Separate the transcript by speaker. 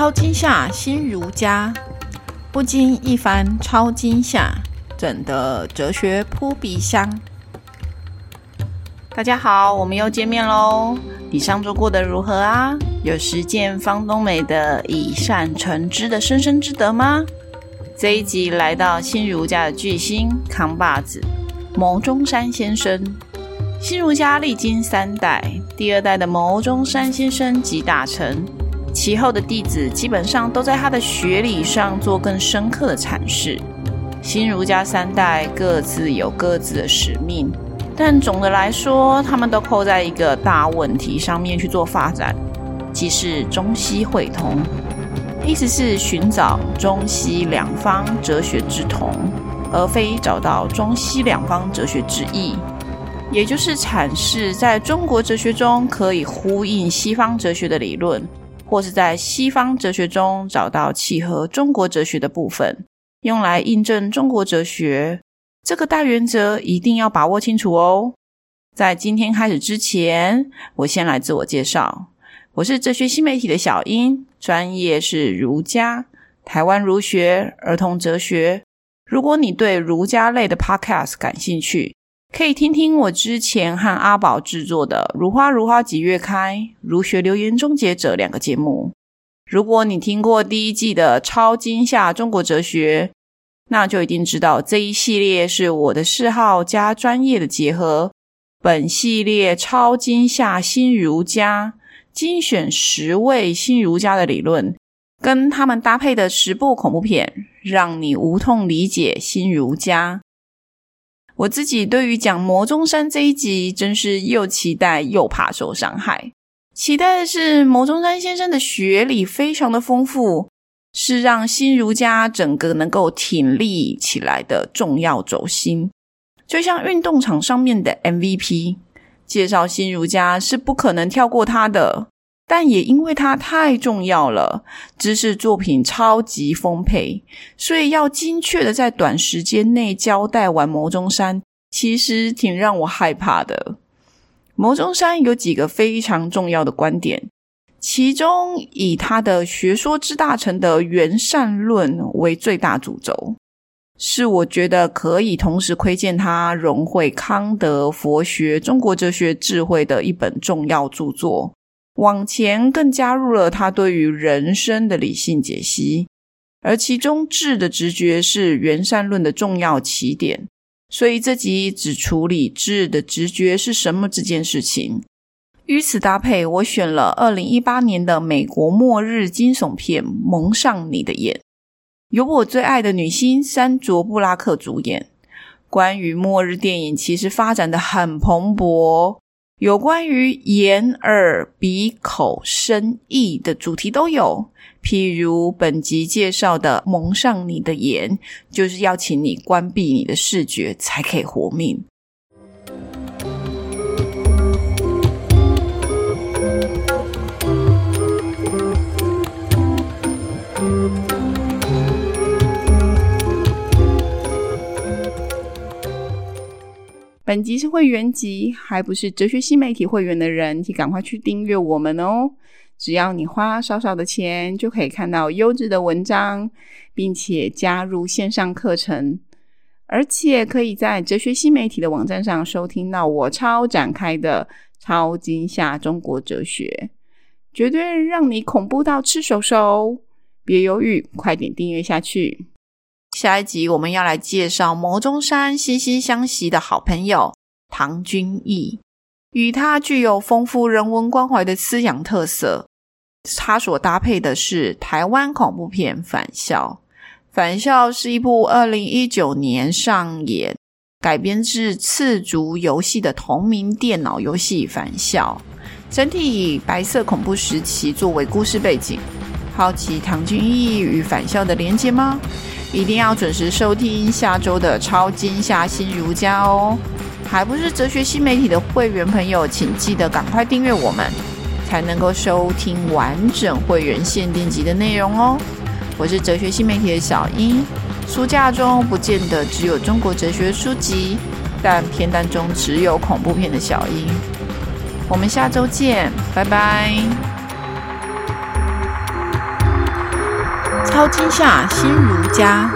Speaker 1: 超惊吓新儒家，不经一番超惊吓，怎得哲学扑鼻香？大家好，我们又见面喽！你上周过得如何啊？有实践方东美的以善成之的生生之德吗？这一集来到新儒家的巨星扛把子牟中山先生。新儒家历经三代，第二代的牟中山先生集大成，其后的弟子基本上都在他的学理上做更深刻的阐释。新儒家三代各自有各自的使命，但总的来说，他们都扣在一个大问题上面去做发展，即是中西会通。意思是寻找中西两方哲学之同，而非找到中西两方哲学之异。也就是阐释在中国哲学中可以呼应西方哲学的理论，或是在西方哲学中找到契合中国哲学的部分，用来印证中国哲学。这个大原则一定要把握清楚哦。在今天开始之前，我先来自我介绍。我是哲学新媒体的小英，专业是儒家、台湾儒学、儿童哲学。如果你对儒家类的 podcast 感兴趣，可以听听我之前和阿宝制作的《如花如花几月开》、《儒学流言终结者》两个节目。如果你听过第一季的《超惊吓中国哲学》，那就一定知道这一系列是我的嗜好加专业的结合。本系列《超惊吓新儒家》。精选十位新儒家的理论，跟他们搭配的十部恐怖片，让你无痛理解新儒家。我自己对于讲魔中山这一集，真是又期待又怕受伤害。期待的是魔中山先生的学理非常的丰富，是让新儒家整个能够挺立起来的重要轴心，就像运动场上面的 MVP。介绍新儒家是不可能跳过他的，但也因为它太重要了，知识作品超级丰沛，所以要精确的在短时间内交代完牟中山，其实挺让我害怕的。牟中山有几个非常重要的观点，其中以他的学说之大成的原善论为最大主轴。是我觉得可以同时窥见他融汇康德佛学、中国哲学智慧的一本重要著作。往前更加入了他对于人生的理性解析，而其中智的直觉是原善论的重要起点。所以这集只处理智的直觉是什么这件事情。与此搭配，我选了二零一八年的美国末日惊悚片《蒙上你的眼》。由我最爱的女星珊卓布拉克主演。关于末日电影，其实发展得很蓬勃，有关于眼、耳、鼻、口、身、意的主题都有。譬如本集介绍的《蒙上你的眼》，就是要请你关闭你的视觉，才可以活命。本集是会员集，还不是哲学新媒体会员的人，请赶快去订阅我们哦！只要你花少少的钱，就可以看到优质的文章，并且加入线上课程，而且可以在哲学新媒体的网站上收听到我超展开的超惊吓中国哲学，绝对让你恐怖到吃手手！别犹豫，快点订阅下去！下一集我们要来介绍牟中山惺惺相惜的好朋友唐君毅，与他具有丰富人文关怀的思想特色。他所搭配的是台湾恐怖片《返校》，《返校》是一部二零一九年上演改编自赤足游戏的同名电脑游戏《返校》，整体以白色恐怖时期作为故事背景。好奇唐君毅与《返校》的连接吗？一定要准时收听下周的超惊吓新儒家哦！还不是哲学新媒体的会员朋友，请记得赶快订阅我们，才能够收听完整会员限定集的内容哦。我是哲学新媒体的小英，书架中不见得只有中国哲学书籍，但片单中只有恐怖片的小英。我们下周见，拜拜。超惊吓心如家。